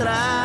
atrás.